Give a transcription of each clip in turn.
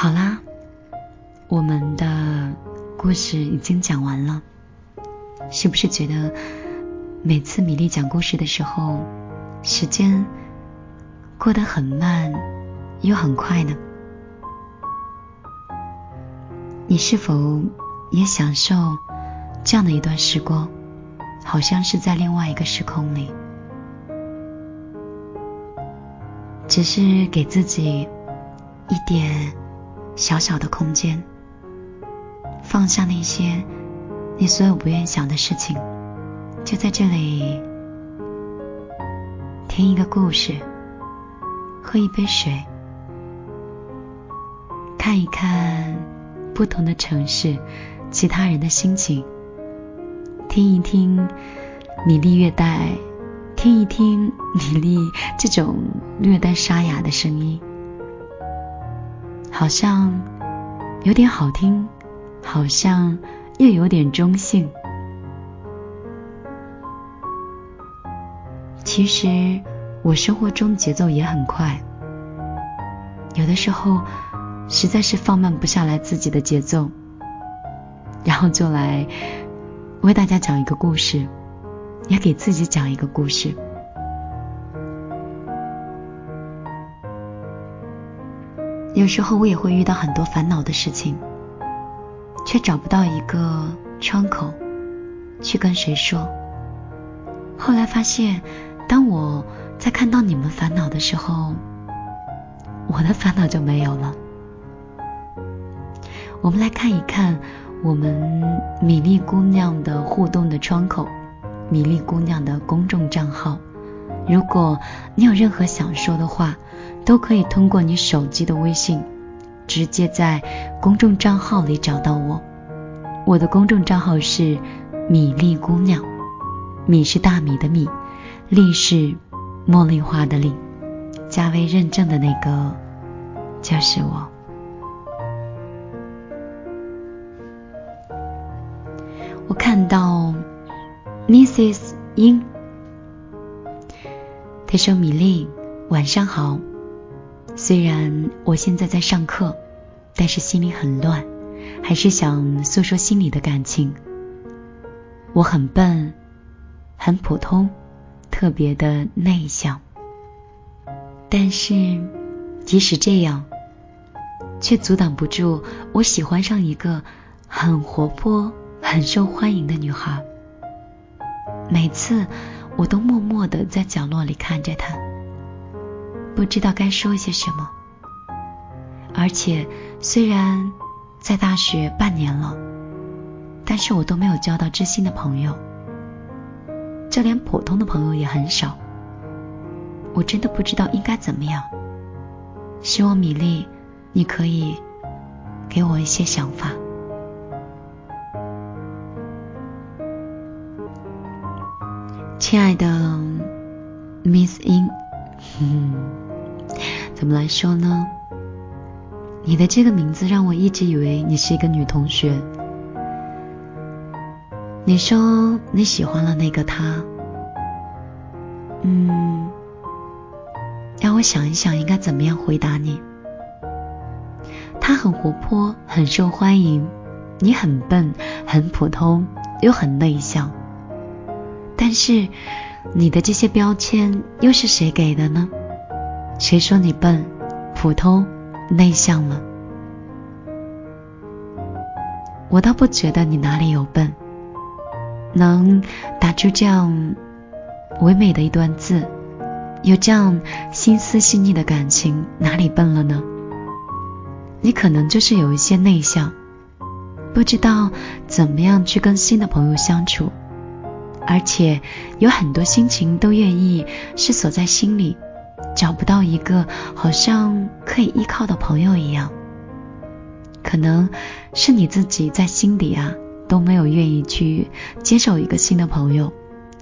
好啦，我们的故事已经讲完了，是不是觉得每次米粒讲故事的时候，时间过得很慢又很快呢？你是否也享受这样的一段时光？好像是在另外一个时空里，只是给自己一点小小的空间，放下那些你所有不愿想的事情，就在这里听一个故事，喝一杯水，看一看不同的城市，其他人的心情。听一听米粒略带，听一听米粒这种略带沙哑的声音，好像有点好听，好像又有点中性。其实我生活中节奏也很快，有的时候实在是放慢不下来自己的节奏，然后就来。为大家讲一个故事，也给自己讲一个故事。有时候我也会遇到很多烦恼的事情，却找不到一个窗口去跟谁说。后来发现，当我在看到你们烦恼的时候，我的烦恼就没有了。我们来看一看。我们米粒姑娘的互动的窗口，米粒姑娘的公众账号。如果你有任何想说的话，都可以通过你手机的微信，直接在公众账号里找到我。我的公众账号是米粒姑娘，米是大米的米，粒是茉莉花的粒，加微认证的那个就是我。我看到 Mrs. 英，他说：“米粒，晚上好。虽然我现在在上课，但是心里很乱，还是想诉说心里的感情。我很笨，很普通，特别的内向。但是即使这样，却阻挡不住我喜欢上一个很活泼。”很受欢迎的女孩，每次我都默默的在角落里看着她，不知道该说些什么。而且虽然在大学半年了，但是我都没有交到知心的朋友，就连普通的朋友也很少。我真的不知道应该怎么样。希望米粒，你可以给我一些想法。亲爱的 Miss In，怎么来说呢？你的这个名字让我一直以为你是一个女同学。你说你喜欢了那个他，嗯，让我想一想应该怎么样回答你。他很活泼，很受欢迎，你很笨，很普通，又很内向。但是，你的这些标签又是谁给的呢？谁说你笨、普通、内向了？我倒不觉得你哪里有笨，能打出这样唯美的一段字，有这样心思细腻的感情，哪里笨了呢？你可能就是有一些内向，不知道怎么样去跟新的朋友相处。而且有很多心情都愿意是锁在心里，找不到一个好像可以依靠的朋友一样。可能是你自己在心底啊都没有愿意去接受一个新的朋友，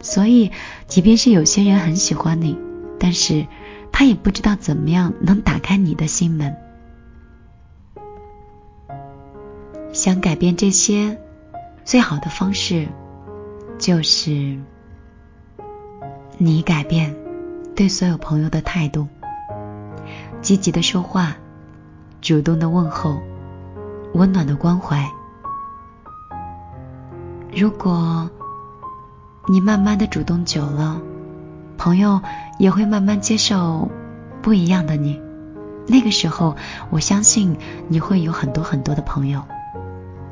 所以即便是有些人很喜欢你，但是他也不知道怎么样能打开你的心门。想改变这些，最好的方式。就是你改变对所有朋友的态度，积极的说话，主动的问候，温暖的关怀。如果你慢慢的主动久了，朋友也会慢慢接受不一样的你。那个时候，我相信你会有很多很多的朋友，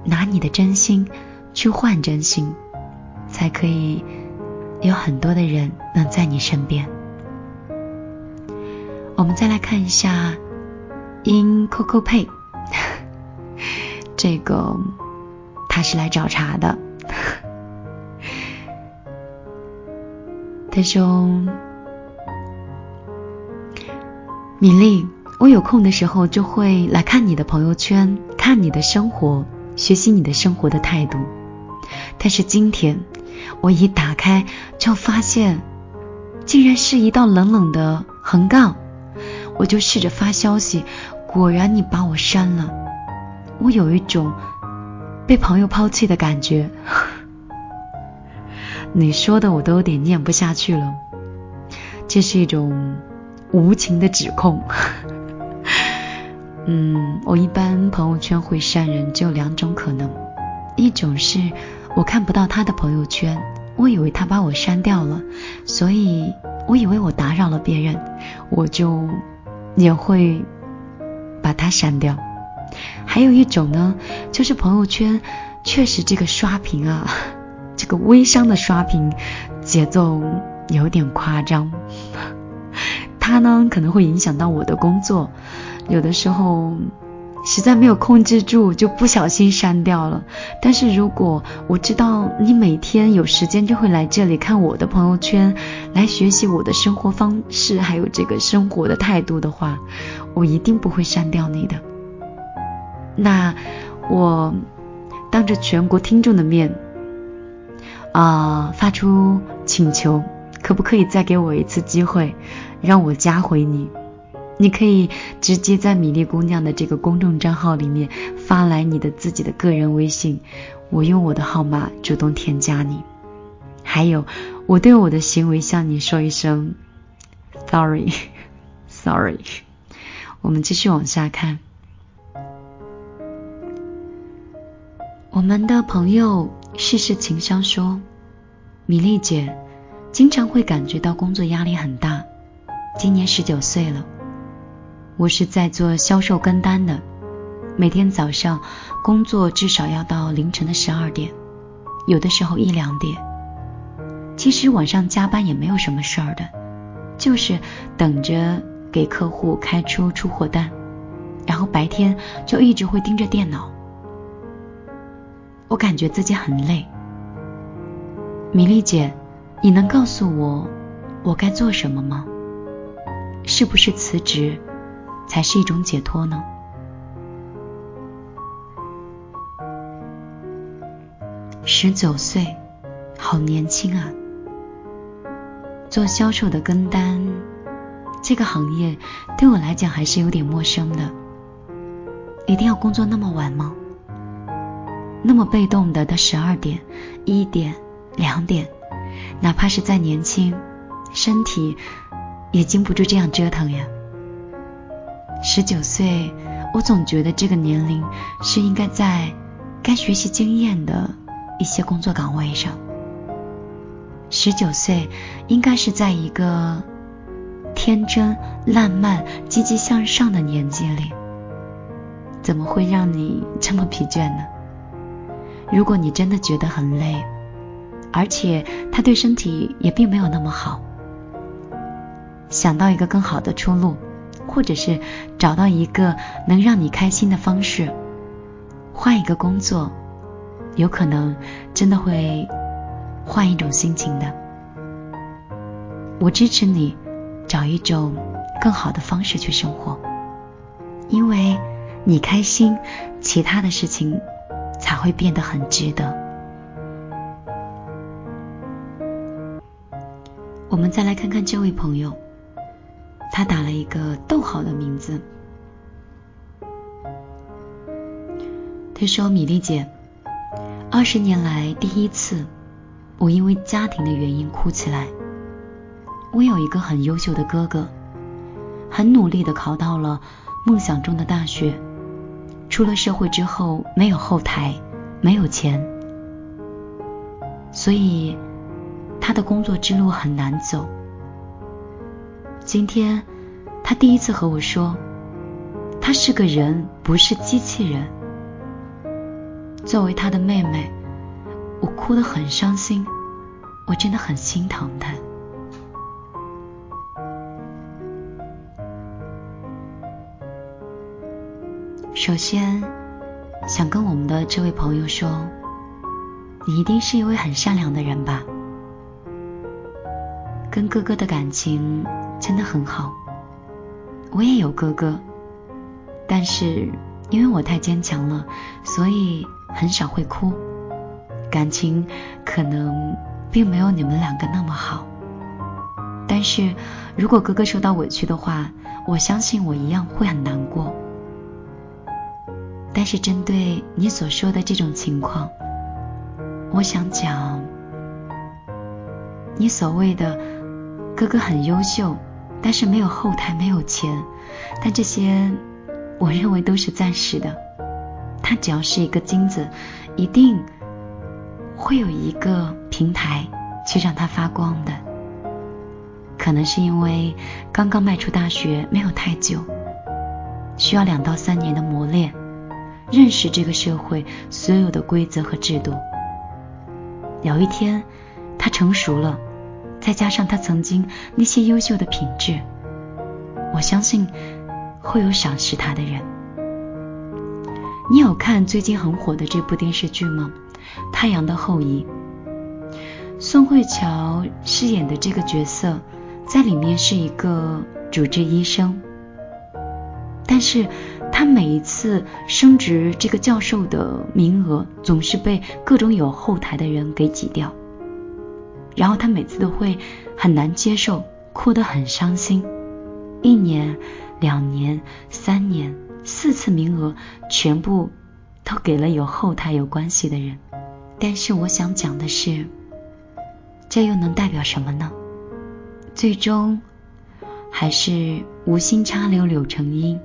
拿你的真心去换真心，才可以有很多的人能在你身边。我们再来看一下，in Coco Pay，这个他是来找茬的。他说：“米粒，我有空的时候就会来看你的朋友圈，看你的生活，学习你的生活的态度。但是今天我一打开，就发现竟然是一道冷冷的横杠。我就试着发消息，果然你把我删了。我有一种被朋友抛弃的感觉。”你说的我都有点念不下去了，这是一种无情的指控。嗯，我一般朋友圈会删人，只有两种可能：一种是我看不到他的朋友圈，我以为他把我删掉了，所以我以为我打扰了别人，我就也会把它删掉；还有一种呢，就是朋友圈确实这个刷屏啊。这个微商的刷屏节奏有点夸张，它呢可能会影响到我的工作，有的时候实在没有控制住就不小心删掉了。但是如果我知道你每天有时间就会来这里看我的朋友圈，来学习我的生活方式还有这个生活的态度的话，我一定不会删掉你的。那我当着全国听众的面。啊！发出请求，可不可以再给我一次机会，让我加回你？你可以直接在米粒姑娘的这个公众账号里面发来你的自己的个人微信，我用我的号码主动添加你。还有，我对我的行为向你说一声 sorry，sorry。我们继续往下看，我们的朋友。世事情商说，米粒姐经常会感觉到工作压力很大。今年十九岁了，我是在做销售跟单的，每天早上工作至少要到凌晨的十二点，有的时候一两点。其实晚上加班也没有什么事儿的，就是等着给客户开出出货单，然后白天就一直会盯着电脑。我感觉自己很累，米粒姐，你能告诉我我该做什么吗？是不是辞职才是一种解脱呢？十九岁，好年轻啊！做销售的跟单这个行业对我来讲还是有点陌生的，一定要工作那么晚吗？那么被动的到十二点、一点、两点，哪怕是再年轻，身体也经不住这样折腾呀。十九岁，我总觉得这个年龄是应该在该学习经验的一些工作岗位上。十九岁应该是在一个天真烂漫、积极向上的年纪里，怎么会让你这么疲倦呢？如果你真的觉得很累，而且他对身体也并没有那么好，想到一个更好的出路，或者是找到一个能让你开心的方式，换一个工作，有可能真的会换一种心情的。我支持你找一种更好的方式去生活，因为你开心，其他的事情。才会变得很值得。我们再来看看这位朋友，他打了一个逗号的名字。他说：“米粒姐，二十年来第一次，我因为家庭的原因哭起来。我有一个很优秀的哥哥，很努力的考到了梦想中的大学，出了社会之后没有后台，没有钱，所以他的工作之路很难走。今天他第一次和我说，他是个人，不是机器人。作为他的妹妹，我哭得很伤心，我真的很心疼他。首先，想跟我们的这位朋友说，你一定是一位很善良的人吧？跟哥哥的感情真的很好。我也有哥哥，但是因为我太坚强了，所以很少会哭。感情可能并没有你们两个那么好。但是如果哥哥受到委屈的话，我相信我一样会很难过。但是针对你所说的这种情况，我想讲，你所谓的哥哥很优秀，但是没有后台，没有钱，但这些我认为都是暂时的。他只要是一个金子，一定会有一个平台去让他发光的。可能是因为刚刚迈出大学没有太久，需要两到三年的磨练。认识这个社会所有的规则和制度。有一天，他成熟了，再加上他曾经那些优秀的品质，我相信会有赏识他的人。你有看最近很火的这部电视剧吗？《太阳的后裔》。宋慧乔饰演的这个角色，在里面是一个主治医生，但是。他每一次升职这个教授的名额，总是被各种有后台的人给挤掉，然后他每次都会很难接受，哭得很伤心。一年、两年、三年、四次名额，全部都给了有后台有关系的人。但是我想讲的是，这又能代表什么呢？最终还是无心插柳柳成荫。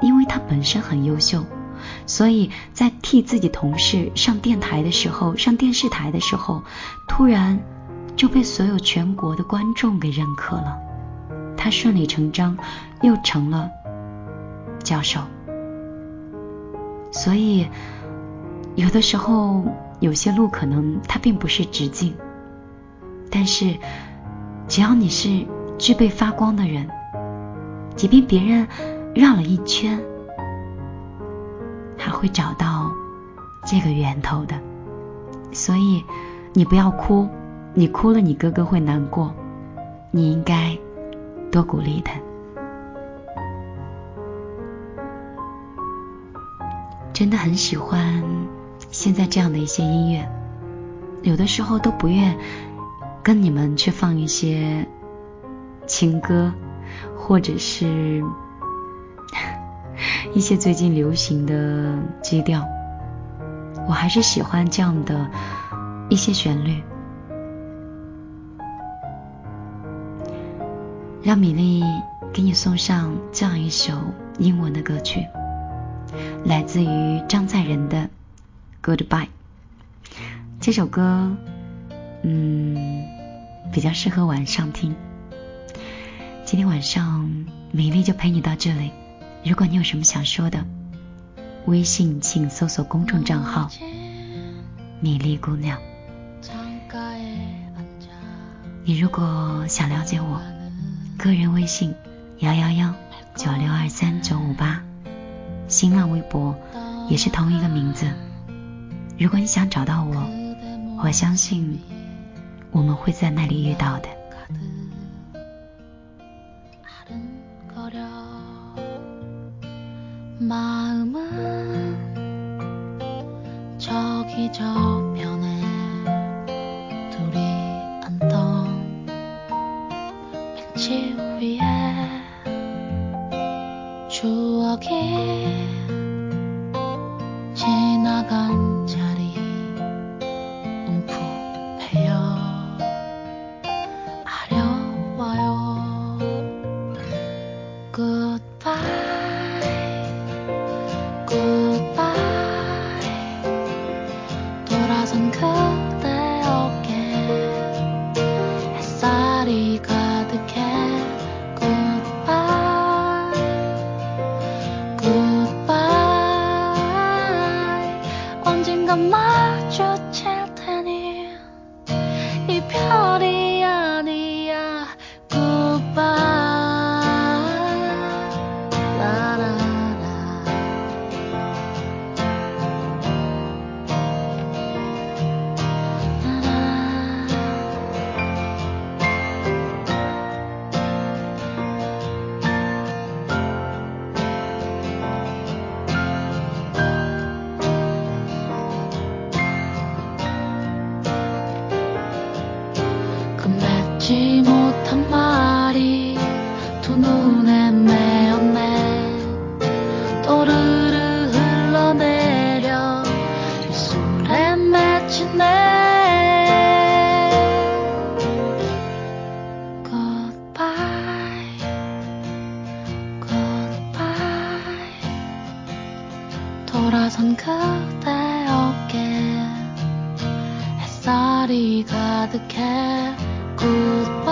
因为他本身很优秀，所以在替自己同事上电台的时候，上电视台的时候，突然就被所有全国的观众给认可了。他顺理成章又成了教授。所以有的时候有些路可能它并不是直径，但是只要你是具备发光的人，即便别人。绕了一圈，还会找到这个源头的。所以你不要哭，你哭了你哥哥会难过。你应该多鼓励他。真的很喜欢现在这样的一些音乐，有的时候都不愿跟你们去放一些情歌，或者是。一些最近流行的基调，我还是喜欢这样的一些旋律。让米粒给你送上这样一首英文的歌曲，来自于张在仁的《Goodbye》。这首歌，嗯，比较适合晚上听。今天晚上，米粒就陪你到这里。如果你有什么想说的，微信请搜索公众账号“米粒姑娘”。你如果想了解我，个人微信幺幺幺九六二三九五八，新浪微博也是同一个名字。如果你想找到我，我相信我们会在那里遇到的。 추억이 지나간 எங்கம்மா the care, good.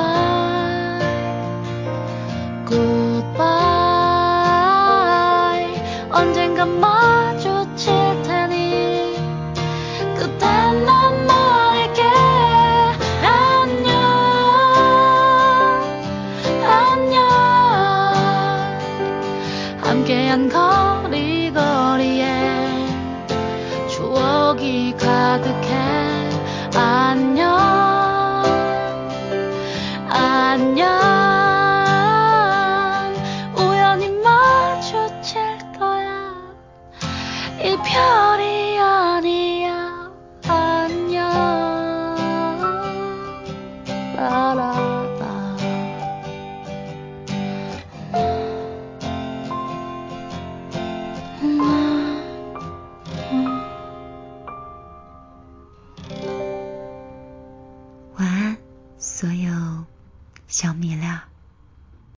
안녕